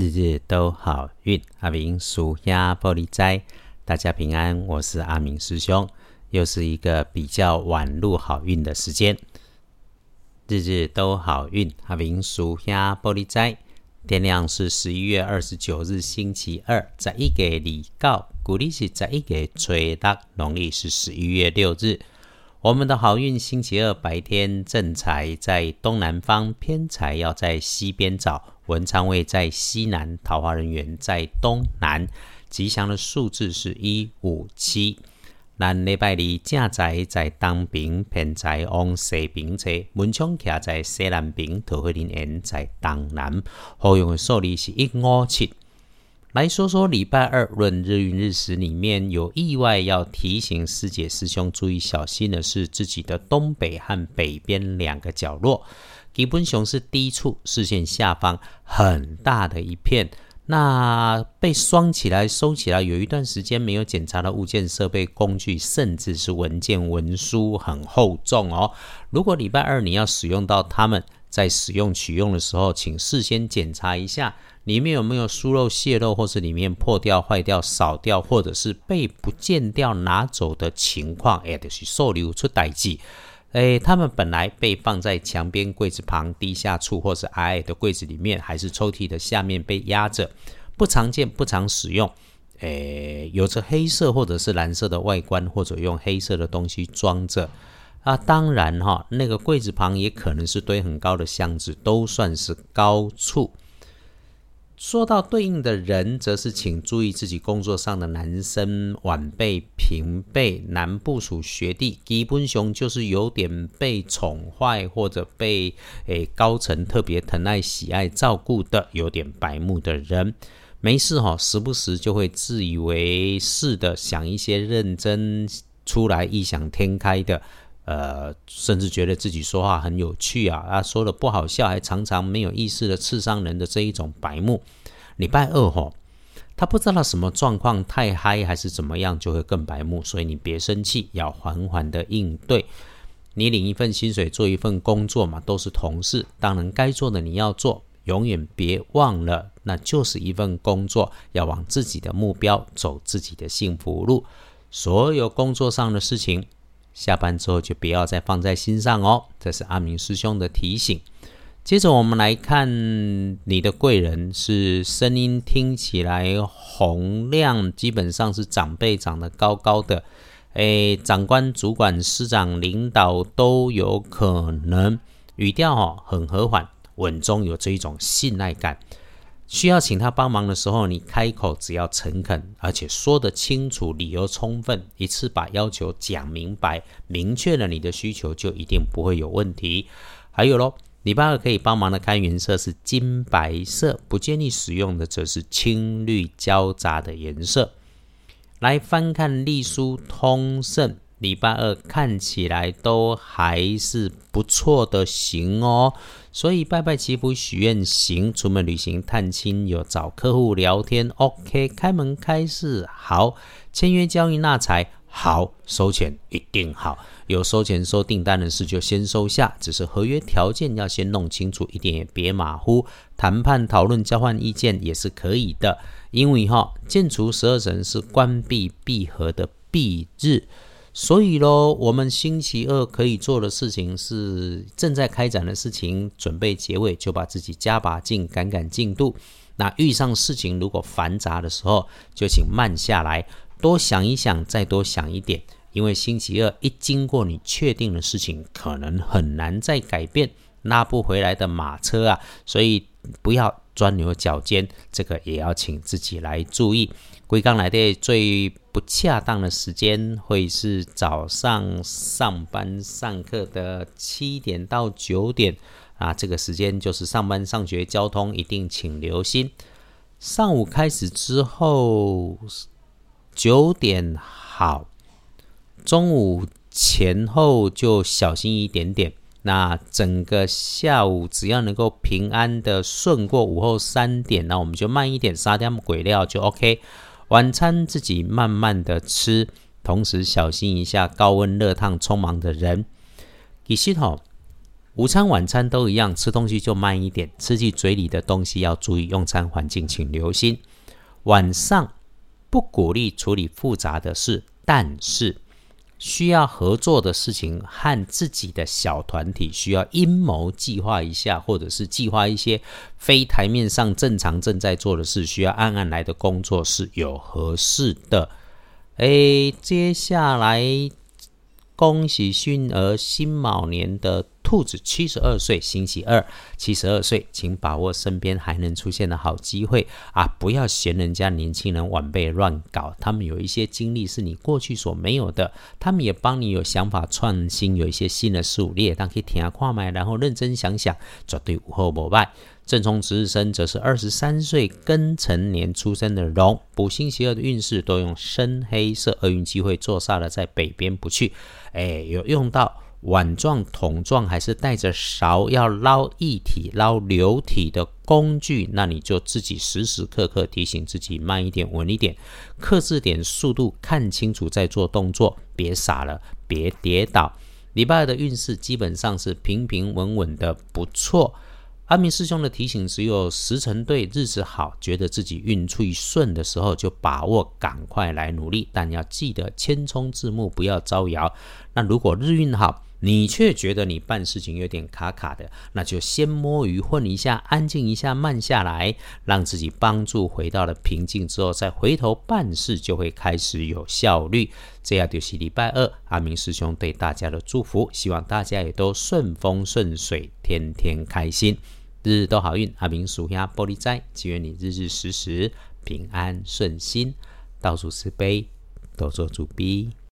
日日都好运，阿明属鸭玻璃斋，大家平安。我是阿明师兄，又是一个比较晚入好运的时间。日日都好运，阿明属鸭玻璃斋。天亮是十一月二十九日星期二，在一个礼告，古历是在一个吹大，农历是十一月六日。我们的好运星期二白天正财在东南方，偏财要在西边找。文昌位在西南，桃花人员在东南。吉祥的数字是一五七。南礼拜二正财在东边，偏财往西边车。门窗徛在西南边，桃花人缘在东南。好用的数字是一五七。来说说礼拜二论日运日时里面有意外要提醒师姐师兄注意小心的是自己的东北和北边两个角落，基本上是低处视线下方很大的一片，那被双起来收起来，有一段时间没有检查的物件、设备、工具，甚至是文件、文书很厚重哦。如果礼拜二你要使用到它们，在使用取用的时候，请事先检查一下。里面有没有疏漏、泄漏，或是里面破掉、坏掉、少掉，或者是被不见掉、拿走的情况？哎，就是受流出代际。哎，他们本来被放在墙边、柜子旁、地下处，或是矮矮的柜子里面，还是抽屉的下面被压着，不常见、不常使用。哎，有着黑色或者是蓝色的外观，或者用黑色的东西装着。啊，当然哈，那个柜子旁也可能是堆很高的箱子，都算是高处。说到对应的人，则是请注意自己工作上的男生晚辈、平辈、男部属、学弟，基本熊就是有点被宠坏，或者被诶高层特别疼爱、喜爱、照顾的，有点白目的人，没事哈，时不时就会自以为是的想一些认真出来、异想天开的。呃，甚至觉得自己说话很有趣啊，啊，说的不好笑，还常常没有意识的刺伤人的这一种白目。礼拜二吼，他不知道什么状况，太嗨还是怎么样，就会更白目。所以你别生气，要缓缓的应对。你领一份薪水，做一份工作嘛，都是同事，当然该做的你要做，永远别忘了，那就是一份工作，要往自己的目标走，自己的幸福路。所有工作上的事情。下班之后就不要再放在心上哦，这是阿明师兄的提醒。接着我们来看你的贵人是声音听起来洪亮，基本上是长辈长得高高的，诶，长官、主管、师长、领导都有可能。语调哦很和缓，稳中有这一种信赖感。需要请他帮忙的时候，你开口只要诚恳，而且说得清楚，理由充分，一次把要求讲明白，明确了你的需求，就一定不会有问题。还有喽，礼拜二可以帮忙的开颜色是金白色，不建议使用的则是青绿交杂的颜色。来翻看隶书通胜，礼拜二看起来都还是不错的行哦。所以拜拜祈福许愿行，出门旅行探亲有找客户聊天，OK，开门开市好，签约交易纳财好，收钱一定好。有收钱收订单的事就先收下，只是合约条件要先弄清楚，一点也别马虎。谈判讨论交换意见也是可以的，因为哈，建除十二神是关闭闭合的闭日。所以喽，我们星期二可以做的事情是正在开展的事情，准备结尾就把自己加把劲，赶赶进度。那遇上事情如果繁杂的时候，就请慢下来，多想一想，再多想一点。因为星期二一经过你确定的事情，可能很难再改变，拉不回来的马车啊，所以不要钻牛角尖，这个也要请自己来注意。归刚来的最恰当的时间会是早上上班上课的七点到九点啊，这个时间就是上班上学交通一定请留心。上午开始之后九点好，中午前后就小心一点点。那整个下午只要能够平安的顺过午后三点，那我们就慢一点杀掉鬼料就 OK。晚餐自己慢慢的吃，同时小心一下高温热烫匆忙的人。其实吼，午餐、晚餐都一样，吃东西就慢一点，吃进嘴里的东西要注意用餐环境，请留心。晚上不鼓励处理复杂的事，但是需要合作的事情和自己的小团体需要阴谋计划一下，或者是计划一些非台面上正常正在做的事，需要暗暗来的工作是有合适的。诶，接下来恭喜迅儿辛卯年的。兔子七十二岁，星期二，七十二岁，请把握身边还能出现的好机会啊！不要嫌人家年轻人晚辈乱搞，他们有一些经历是你过去所没有的，他们也帮你有想法创新，有一些新的事物，你也当可以听下看麦，然后认真想想，绝对无后不败。正冲值日生则是二十三岁庚辰年出生的龙，补星期二的运势都用深黑色，厄运机会坐煞了在北边不去，哎，有用到。碗状、桶状，还是带着勺要捞液体、捞流体的工具，那你就自己时时刻刻提醒自己慢一点、稳一点，克制点速度，看清楚再做动作，别傻了，别跌倒。礼拜二的运势基本上是平平稳稳的，不错。阿明师兄的提醒只有时辰对，日子好，觉得自己运气顺的时候就把握，赶快来努力。但要记得千冲字幕，不要招摇。那如果日运好，你却觉得你办事情有点卡卡的，那就先摸鱼混一下，安静一下，慢下来，让自己帮助回到了平静之后，再回头办事就会开始有效率。这样就是礼拜二阿明师兄对大家的祝福，希望大家也都顺风顺水，天天开心，日日都好运。阿明属下玻璃斋，祈愿你日日时时平安顺心，到处慈悲，多做主逼。